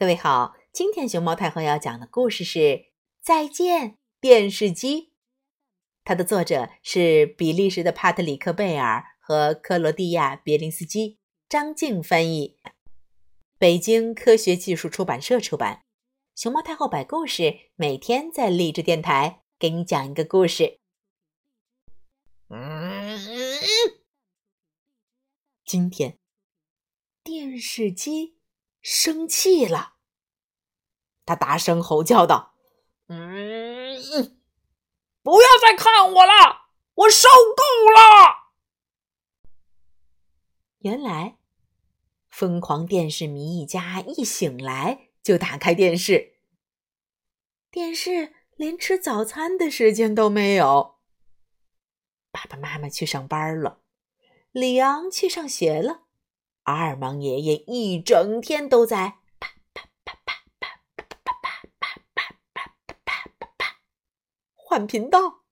各位好，今天熊猫太后要讲的故事是《再见电视机》，它的作者是比利时的帕特里克·贝尔和克罗地亚别林斯基，张静翻译，北京科学技术出版社出版。熊猫太后摆故事，每天在励志电台给你讲一个故事。嗯，今天电视机。生气了，他大声吼叫道：“嗯，不要再看我了，我受够了！”原来，疯狂电视迷一家一醒来就打开电视，电视连吃早餐的时间都没有。爸爸妈妈去上班了，里昂去上学了。阿尔芒爷爷一整天都在啪啪啪啪啪啪啪啪啪啪啪啪啪啪换频道。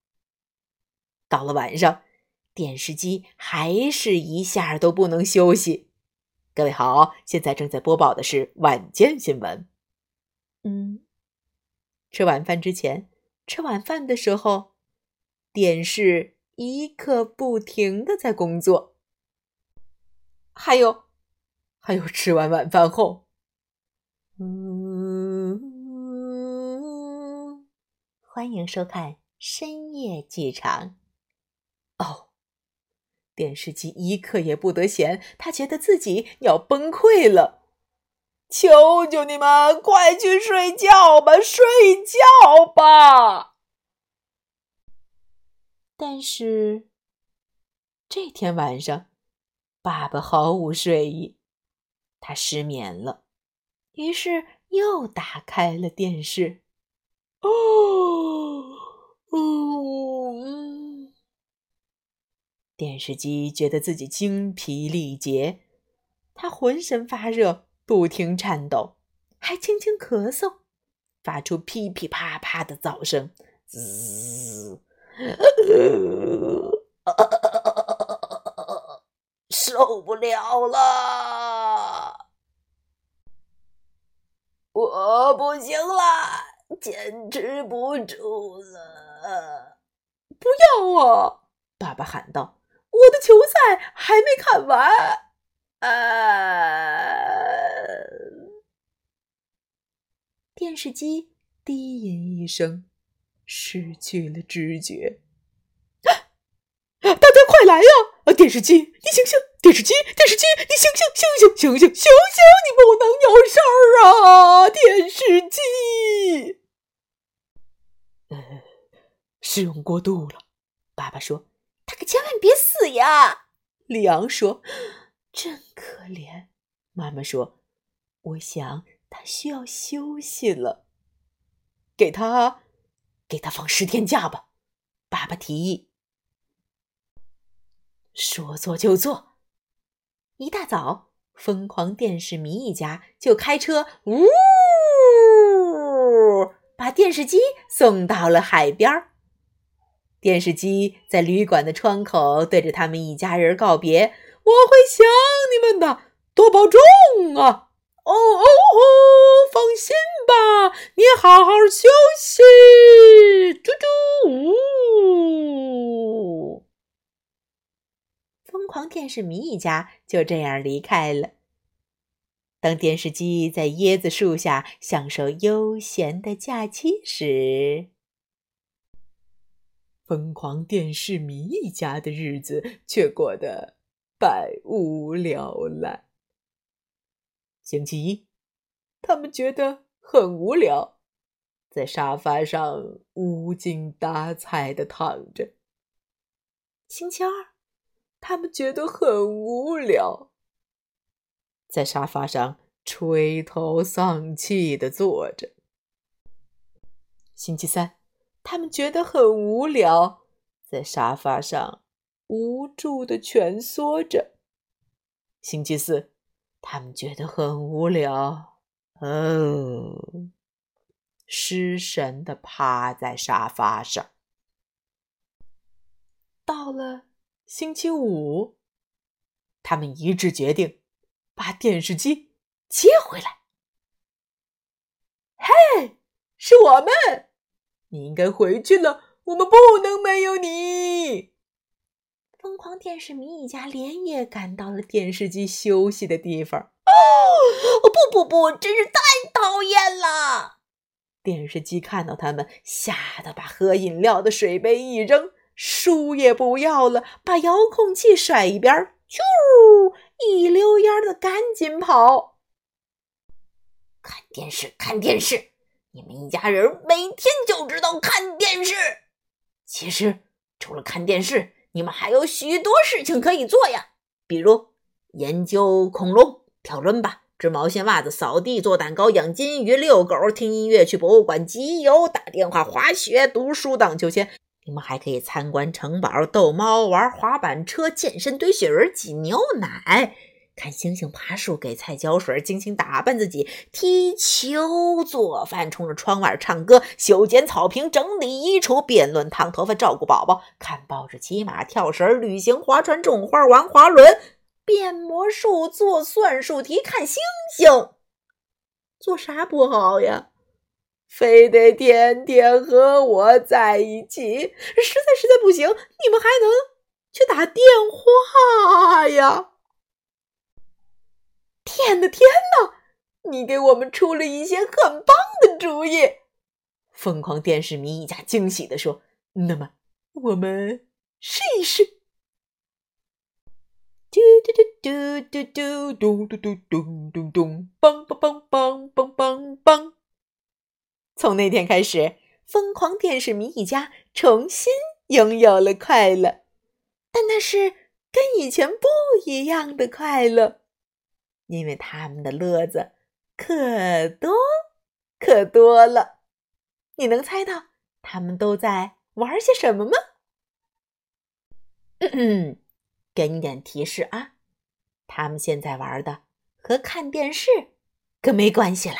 到了晚上，电视机还是一下都不能休息。各位好，现在正在播报的是晚间新闻。嗯，吃晚饭之前，吃晚饭的时候，电视一刻不停的在工作。还有，还有，吃完晚饭后，嗯，欢迎收看深夜剧场。哦，电视机一刻也不得闲，他觉得自己要崩溃了。求求你们，快去睡觉吧，睡觉吧！但是这天晚上。爸爸毫无睡意，他失眠了，于是又打开了电视。哦，电视机觉得自己精疲力竭，他浑身发热，不停颤抖，还轻轻咳嗽，发出噼噼啪啪的噪声。滋。受不了了，我不行了，坚持不住了！不要啊！爸爸喊道：“我的球赛还没看完。”啊！电视机低吟一声，失去了知觉。大家快来呀！啊电视机，你醒醒！电视机，电视机，你醒醒，醒醒，醒醒，醒醒！你不能有事儿啊！电视机，呃，使用过度了。爸爸说：“他可千万别死呀！”里昂说：“真可怜。”妈妈说：“我想他需要休息了。”给他，给他放十天假吧。爸爸提议。说做就做。一大早，疯狂电视迷一家就开车呜，把电视机送到了海边儿。电视机在旅馆的窗口对着他们一家人告别：“我会想你们的，多保重啊！”哦哦哦，放心吧，你好好休息，猪猪呜。狂电视迷一家就这样离开了。当电视机在椰子树下享受悠闲的假期时，疯狂电视迷一家的日子却过得百无聊赖。星期一，他们觉得很无聊，在沙发上无精打采的躺着。星期二。他们觉得很无聊，在沙发上垂头丧气的坐着。星期三，他们觉得很无聊，在沙发上无助的蜷缩着。星期四，他们觉得很无聊，哦，失神的趴在沙发上。到了。星期五，他们一致决定把电视机接回来。嘿，是我们。你应该回去了，我们不能没有你。疯狂电视迷一家连夜赶到了电视机休息的地方。哦，不不不，真是太讨厌了！电视机看到他们，吓得把喝饮料的水杯一扔，书也不要了，把遥控器甩一边，啾，一溜烟的赶紧跑。看电视，看电视！你们一家人每天就知道看电视。其实，除了看电视，你们还有许多事情可以做呀，比如研究恐龙、跳伦巴、织毛线袜子、扫地、做蛋糕、养金鱼、遛狗、听音乐、去博物馆、集邮、打电话、滑雪、读书、荡秋千。你们还可以参观城堡、逗猫、玩滑板车、健身、堆雪人、挤牛奶。看星星爬树，给菜浇水，精心打扮自己，踢球、做饭，冲着窗外唱歌，修剪草坪，整理衣橱，辩论烫头发，照顾宝宝，看报纸，骑马，跳绳，旅行，划船，种花，玩滑轮，变魔术，做算术题，看星星。做啥不好呀？非得天天和我在一起，实在实在不行，你们还能去打电话呀。天哪，天哪！你给我们出了一些很棒的主意。疯狂电视迷一家惊喜地说：“那么，我们试一试。”嘟嘟嘟嘟嘟嘟嘟嘟嘟嘟嘟，梆梆梆梆梆梆梆。从那天开始，疯狂电视迷一家重新拥有了快乐，但那是跟以前不一样的快乐。因为他们的乐子可多可多了，你能猜到他们都在玩些什么吗？嗯嗯，给你点提示啊，他们现在玩的和看电视可没关系了。